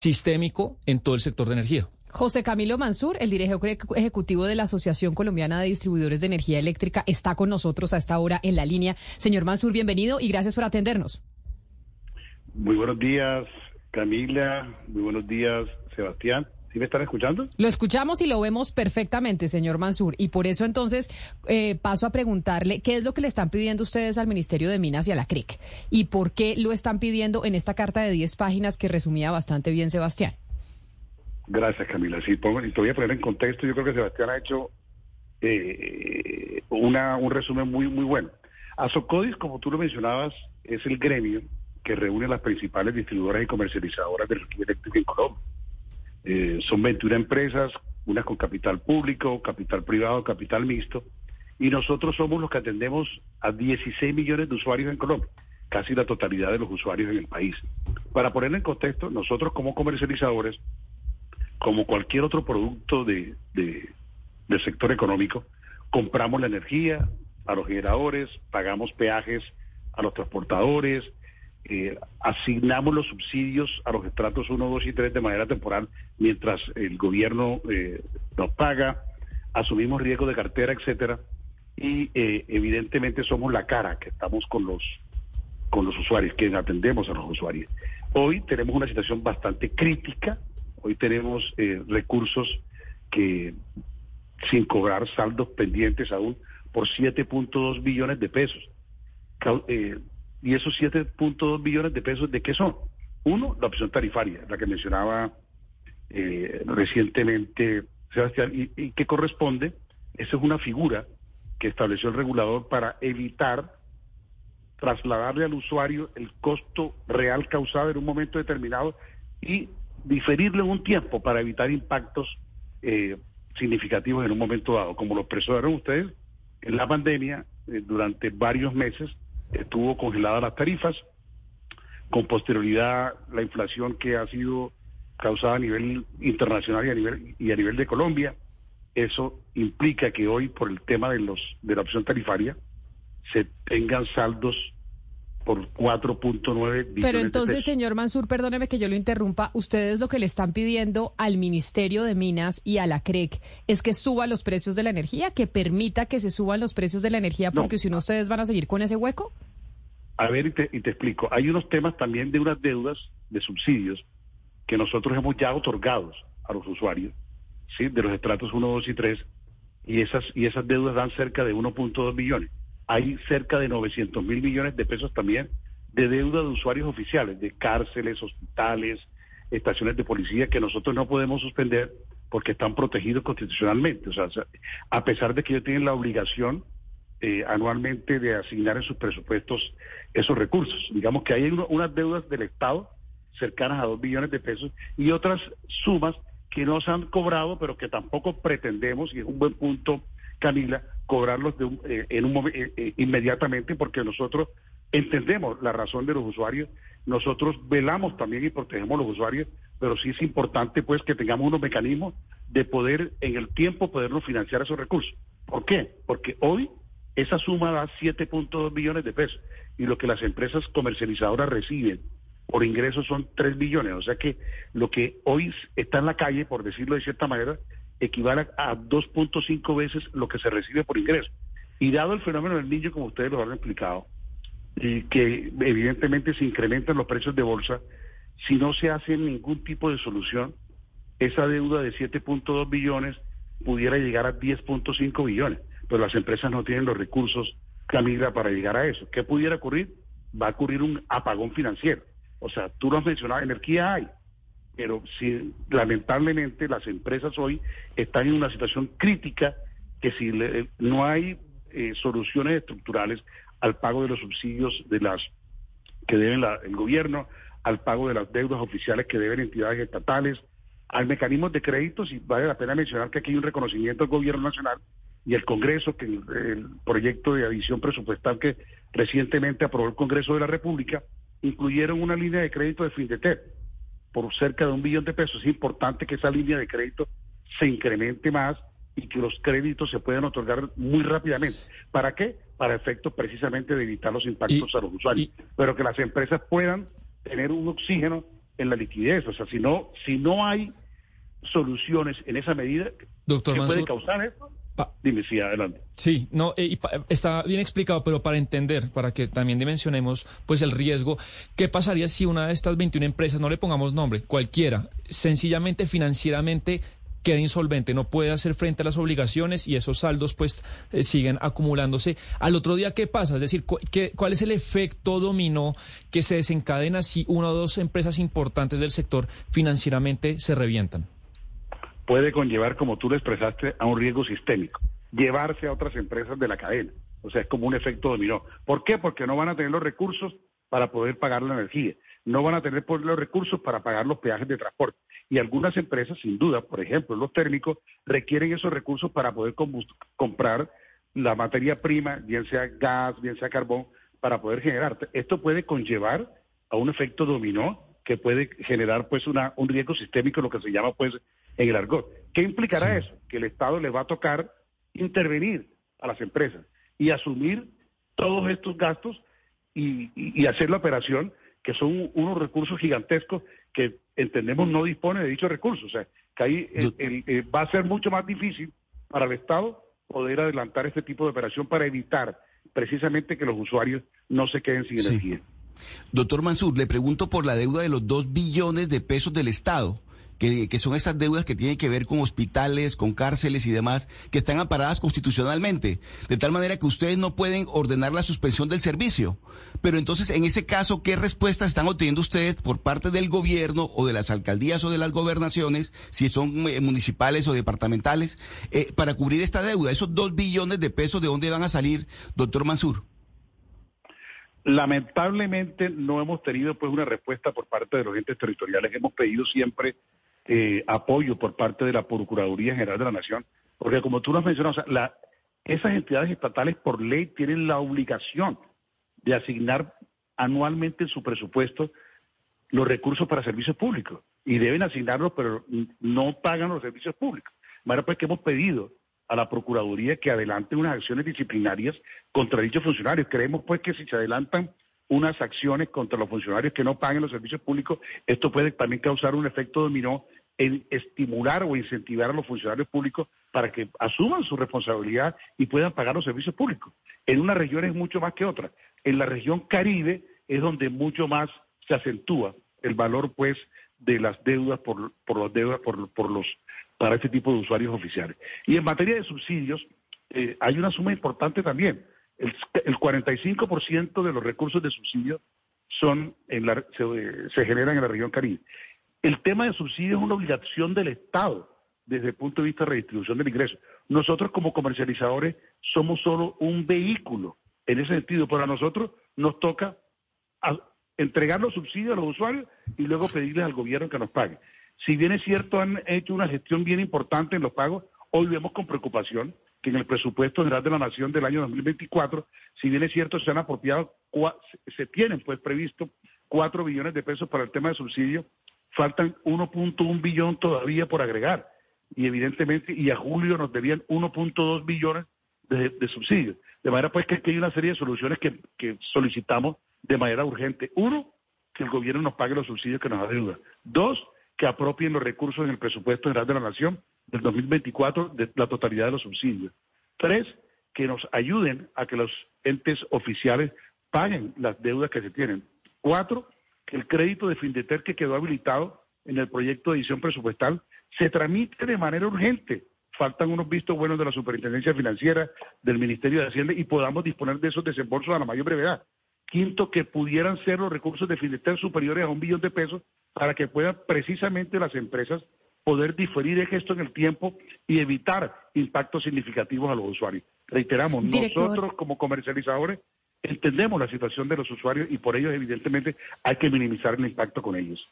sistémico en todo el sector de energía. José Camilo Mansur, el director ejecutivo de la Asociación Colombiana de Distribuidores de Energía Eléctrica, está con nosotros a esta hora en la línea. Señor Mansur, bienvenido y gracias por atendernos. Muy buenos días, Camila. Muy buenos días, Sebastián. ¿Sí me están escuchando? Lo escuchamos y lo vemos perfectamente, señor Mansur. Y por eso entonces eh, paso a preguntarle qué es lo que le están pidiendo ustedes al Ministerio de Minas y a la CRIC. Y por qué lo están pidiendo en esta carta de 10 páginas que resumía bastante bien Sebastián. Gracias, Camila. Sí, pongo, y te voy a poner en contexto. Yo creo que Sebastián ha hecho eh, una, un resumen muy, muy bueno. Asocodis, como tú lo mencionabas, es el gremio que reúne a las principales distribuidoras y comercializadoras de energía eléctrica en Colombia. Eh, son 21 empresas, unas con capital público, capital privado, capital mixto, y nosotros somos los que atendemos a 16 millones de usuarios en Colombia, casi la totalidad de los usuarios en el país. Para ponerlo en contexto, nosotros como comercializadores, como cualquier otro producto de, del sector económico, compramos la energía a los generadores, pagamos peajes a los transportadores, eh, asignamos los subsidios a los estratos 1, 2 y 3 de manera temporal mientras el gobierno eh, nos paga, asumimos riesgo de cartera, etcétera, y eh, evidentemente somos la cara que estamos con los con los usuarios, que atendemos a los usuarios. Hoy tenemos una situación bastante crítica, hoy tenemos recursos que sin cobrar saldos pendientes aún por 7.2 billones de pesos. ¿Y esos 7.2 billones de pesos de qué son? Uno, la opción tarifaria, la que mencionaba eh, recientemente Sebastián, y, que corresponde, esa es una figura que estableció el regulador para evitar trasladarle al usuario el costo real causado en un momento determinado y diferirle un tiempo para evitar impactos eh, significativos en un momento dado, como lo expresaron ustedes en la pandemia eh, durante varios meses estuvo congeladas las tarifas, con posterioridad la inflación que ha sido causada a nivel internacional y a nivel, y a nivel de Colombia. Eso implica que hoy, por el tema de, los, de la opción tarifaria, se tengan saldos por 4.9 billones Pero entonces, señor Mansur, perdóneme que yo lo interrumpa, ustedes lo que le están pidiendo al Ministerio de Minas y a la CREC es que suba los precios de la energía, que permita que se suban los precios de la energía, porque si no, ustedes van a seguir con ese hueco. A ver, y te, y te explico. Hay unos temas también de unas deudas de subsidios que nosotros hemos ya otorgados a los usuarios, ¿sí? De los estratos 1, 2 y 3, y esas, y esas deudas dan cerca de 1.2 millones hay cerca de 900 mil millones de pesos también de deuda de usuarios oficiales, de cárceles, hospitales, estaciones de policía que nosotros no podemos suspender porque están protegidos constitucionalmente. O sea, a pesar de que ellos tienen la obligación eh, anualmente de asignar en sus presupuestos esos recursos. Digamos que hay unas deudas del Estado cercanas a dos billones de pesos y otras sumas que no se han cobrado, pero que tampoco pretendemos, y es un buen punto, Camila, cobrarlos de eh, en un eh, eh, inmediatamente porque nosotros entendemos la razón de los usuarios, nosotros velamos también y protegemos a los usuarios, pero sí es importante pues que tengamos unos mecanismos de poder en el tiempo podernos financiar esos recursos. ¿Por qué? Porque hoy esa suma da 7.2 billones de pesos y lo que las empresas comercializadoras reciben por ingresos son 3 billones, o sea que lo que hoy está en la calle, por decirlo de cierta manera, equivale a 2.5 veces lo que se recibe por ingreso. Y dado el fenómeno del niño, como ustedes lo han explicado, y que evidentemente se incrementan los precios de bolsa, si no se hace ningún tipo de solución, esa deuda de 7.2 billones pudiera llegar a 10.5 billones, pero las empresas no tienen los recursos, Camila, para llegar a eso. ¿Qué pudiera ocurrir? Va a ocurrir un apagón financiero. O sea, tú lo has mencionado, energía hay, pero si lamentablemente las empresas hoy están en una situación crítica que si no hay eh, soluciones estructurales al pago de los subsidios de las que deben el gobierno, al pago de las deudas oficiales que deben entidades estatales, al mecanismos de créditos, y vale la pena mencionar que aquí hay un reconocimiento del gobierno nacional y el Congreso, que el, proyecto de adición presupuestal que recientemente aprobó el Congreso de la República, incluyeron una línea de crédito de FINDETEP por cerca de un billón de pesos. Es importante que esa línea de crédito se incremente más y que los créditos se puedan otorgar muy rápidamente. ¿Para qué? Para efectos precisamente de evitar los impactos a los usuarios, pero que las empresas puedan tener un oxígeno en la liquidez. O sea, si no, si no hay soluciones en esa medida, Doctor ¿qué puede causar esto? Pa- Dime, sí, adelante. Sí, no, eh, está bien explicado, pero para entender, para que también dimensionemos pues el riesgo, ¿qué pasaría si una de estas 21 empresas, no le pongamos nombre, cualquiera, sencillamente financieramente queda insolvente, no puede hacer frente a las obligaciones y esos saldos pues eh, siguen acumulándose? Al otro día, ¿qué pasa? Es decir, cu- qué- ¿cuál es el efecto dominó que se desencadena si una o dos empresas importantes del sector financieramente se revientan? Puede conllevar, como tú lo expresaste, a un riesgo sistémico, llevarse a otras empresas de la cadena. O sea, es como un efecto dominó. ¿Por qué? Porque no van a tener los recursos para poder pagar la energía, no van a tener pues, los recursos para pagar los peajes de transporte. Y algunas empresas, sin duda, por ejemplo, los térmicos, requieren esos recursos para poder comprar la materia prima, bien sea gas, bien sea carbón, para poder generar. Esto puede conllevar a un efecto dominó que puede generar pues una, un riesgo sistémico, lo que se llama pues en el argot. ¿Qué implicará Sí. eso? Que el Estado le va a tocar intervenir a las empresas y asumir todos estos gastos y, y- y hacer la operación, que son unos recursos gigantescos que entendemos no dispone de dichos recursos. O sea, que ahí el- el- eh, va a ser mucho más difícil para el Estado poder adelantar este tipo de operación para evitar precisamente que los usuarios no se queden sin Sí. energía. Doctor Mansur, le pregunto por la deuda de los dos billones de pesos del Estado, que, son esas deudas que tienen que ver con hospitales, con cárceles y demás, que están amparadas constitucionalmente, de tal manera que ustedes no pueden ordenar la suspensión del servicio. Pero entonces, en ese caso, ¿qué respuestas están obteniendo ustedes por parte del gobierno o de las alcaldías o de las gobernaciones, si son eh, municipales o departamentales, eh, para cubrir esta deuda? Esos dos billones de pesos, ¿de dónde van a salir, doctor Mansur? Lamentablemente no hemos tenido pues una respuesta por parte de los entes territoriales. Hemos pedido siempre eh, apoyo por parte de la Procuraduría General de la Nación, porque como tú lo has mencionado, la- esas entidades estatales por ley tienen la obligación de asignar anualmente en su presupuesto los recursos para servicios públicos y deben asignarlos, pero no pagan los servicios públicos. Ahora pues que hemos pedido a la Procuraduría que adelante unas acciones disciplinarias contra dichos funcionarios. Creemos pues que si se adelantan unas acciones contra los funcionarios que no paguen los servicios públicos, esto puede también causar un efecto dominó en estimular o incentivar a los funcionarios públicos para que asuman su responsabilidad y puedan pagar los servicios públicos. En unas regiones mucho más que otras. En la región Caribe es donde mucho más se acentúa el valor pues de las deudas por, por las deudas por, por los para este tipo de usuarios oficiales. Y en materia de subsidios, eh, hay una suma importante también. El, el 45% de los recursos de subsidio son en la, se, se generan en la región Caribe. El tema de subsidio es una obligación del Estado desde el punto de vista de redistribución del ingreso. Nosotros como comercializadores somos solo un vehículo en ese sentido, pero a nosotros nos toca entregar los subsidios a los usuarios y luego pedirles al gobierno que nos pague. Si bien es cierto, han hecho una gestión bien importante en los pagos, hoy vemos con preocupación que en el presupuesto general de la Nación del año 2024, si bien es cierto, se han apropiado, se tienen pues previsto cuatro billones de pesos para el tema de subsidio, faltan 1.1 billón todavía por agregar. Y evidentemente, y a julio nos debían 1.2 billones de, de subsidios. De manera pues que aquí hay una serie de soluciones que, que solicitamos de manera urgente. Uno, que el gobierno nos pague los subsidios que nos adeuda. Dos, que apropien los recursos en el presupuesto general de la Nación del 2024 de la totalidad de los subsidios. Tres, que nos ayuden a que los entes oficiales paguen las deudas que se tienen. Cuatro, que el crédito de Findeter que quedó habilitado en el proyecto de edición presupuestal se tramite de manera urgente. Faltan unos vistos buenos de la Superintendencia Financiera, del Ministerio de Hacienda y podamos disponer de esos desembolsos a la mayor brevedad. Quinto, que pudieran ser los recursos de Findeter superiores a un billón de pesos para que puedan precisamente las empresas poder diferir esto en el tiempo y evitar impactos significativos a los usuarios. Reiteramos, Director. nosotros como comercializadores entendemos la situación de los usuarios y por ello evidentemente hay que minimizar el impacto con ellos.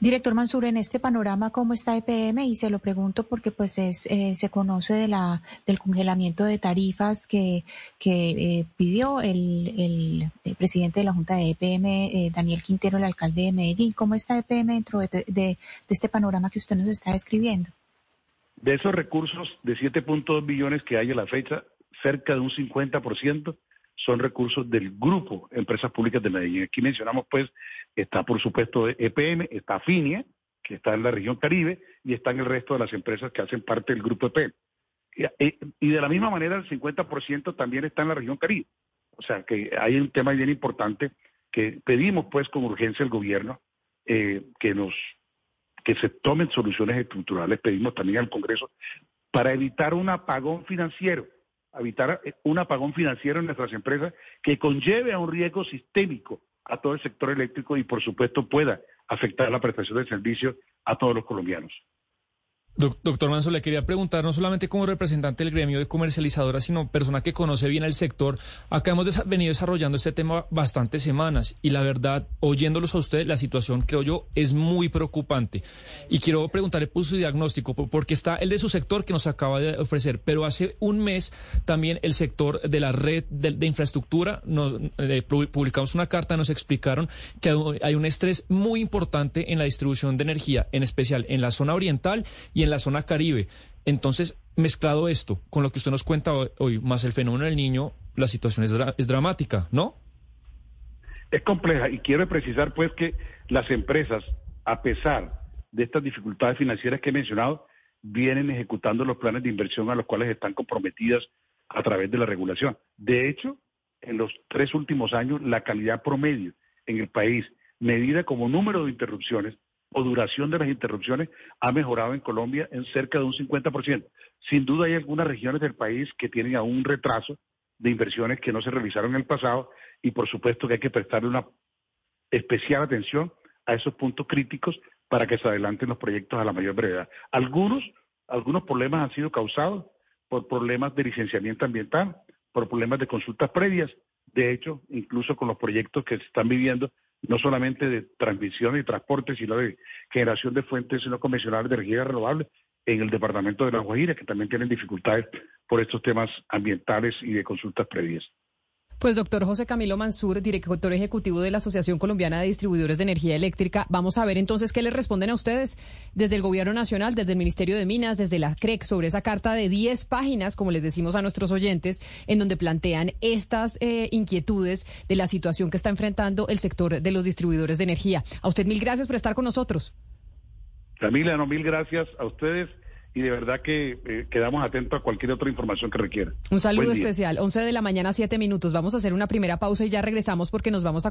Director Mansur, en este panorama, ¿cómo está EPM? Y se lo pregunto porque pues es, eh, se conoce de la, del congelamiento de tarifas que, eh, pidió el, presidente de la Junta de EPM, eh, Daniel Quintero, el alcalde de Medellín. ¿Cómo está EPM dentro de, de- de este panorama que usted nos está describiendo? De esos recursos de 7.2 billones que hay a la fecha, cerca de un 50% son recursos del grupo Empresas Públicas de Medellín. Aquí mencionamos, pues, está por supuesto EPM, está FINIA, que está en la región Caribe, y están el resto de las empresas que hacen parte del grupo EPM. Y, de la misma manera, el 50% también está en la región Caribe. O sea, que hay un tema bien importante que pedimos, pues, con urgencia al gobierno eh, que nos que se tomen soluciones estructurales. Pedimos también al Congreso para evitar un apagón financiero evitar eh, un apagón financiero en nuestras empresas que conlleve a un riesgo sistémico a todo el sector eléctrico y por supuesto pueda afectar la prestación de servicios a todos los colombianos. Doctor Manso, le quería preguntar, no solamente como representante del gremio de comercializadoras, sino persona que conoce bien el sector. Acá hemos venido desarrollando este tema bastantes semanas y la verdad, oyéndolos a ustedes, la situación, creo yo, es muy preocupante. Y quiero preguntarle por su diagnóstico, porque está el de su sector que nos acaba de ofrecer, pero hace un mes también el sector de la red de, infraestructura, nos publicamos una carta, nos explicaron que hay un estrés muy importante en la distribución de energía, en especial en la zona oriental y en en la zona caribe. Entonces, mezclado esto con lo que usted nos cuenta hoy, más el fenómeno del niño, la situación es, es dramática, ¿no? Es compleja y quiero precisar pues que las empresas, a pesar de estas dificultades financieras que he mencionado, vienen ejecutando los planes de inversión a los cuales están comprometidas a través de la regulación. De hecho, en los tres últimos años, la calidad promedio en el país, medida como número de interrupciones, o duración de las interrupciones ha mejorado en Colombia en cerca de un 50%. Sin duda hay algunas regiones del país que tienen aún retraso de inversiones que no se realizaron en el pasado y por supuesto que hay que prestarle una especial atención a esos puntos críticos para que se adelanten los proyectos a la mayor brevedad. Algunos, algunos problemas han sido causados por problemas de licenciamiento ambiental, por problemas de consultas previas. De hecho, incluso con los proyectos que se están viviendo no solamente de transmisión y transporte, sino de generación de fuentes no convencionales de energía renovable en el departamento de La Guajira, que también tienen dificultades por estos temas ambientales y de consultas previas. Pues doctor José Camilo Mansur, director ejecutivo de la Asociación Colombiana de Distribuidores de Energía Eléctrica, vamos a ver entonces qué le responden a ustedes desde el Gobierno Nacional, desde el Ministerio de Minas, desde la CREC, sobre esa carta de 10 páginas, como les decimos a nuestros oyentes, en donde plantean estas eh, inquietudes de la situación que está enfrentando el sector de los distribuidores de energía. A usted mil gracias por estar con nosotros. Camila, no, mil gracias a ustedes y de verdad que eh, quedamos atentos a cualquier otra información que requiera. Un saludo especial, 11 de la mañana, 7 minutos. Vamos a hacer una primera pausa y ya regresamos porque nos vamos a